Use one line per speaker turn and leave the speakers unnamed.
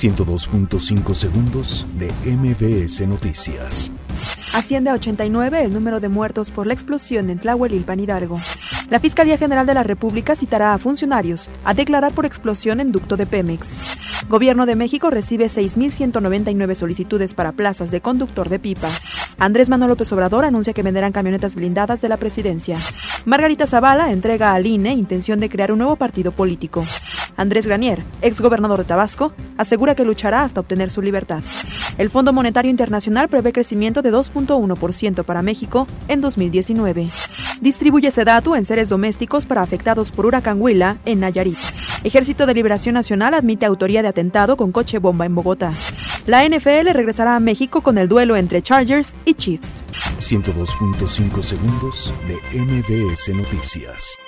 102.5 segundos de MBS Noticias.
Asciende a 89 el número de muertos por la explosión en Tlahuelilpan Hidalgo. La Fiscalía General de la República citará a funcionarios a declarar por explosión en ducto de Pemex. Gobierno de México recibe 6.199 solicitudes para plazas de conductor de pipa. Andrés Manuel López Obrador anuncia que venderán camionetas blindadas de la presidencia. Margarita Zavala entrega al INE intención de crear un nuevo partido político. Andrés Granier, exgobernador de Tabasco, asegura que luchará hasta obtener su libertad. El Fondo Monetario Internacional prevé crecimiento de 2.1% para México en 2019. Distribuye Sedatu en seres domésticos para afectados por huracán Huila en Nayarit. Ejército de Liberación Nacional admite autoría de atentado con coche bomba en Bogotá. La NFL regresará a México con el duelo entre Chargers y Chiefs.
102.5 segundos de MBS Noticias.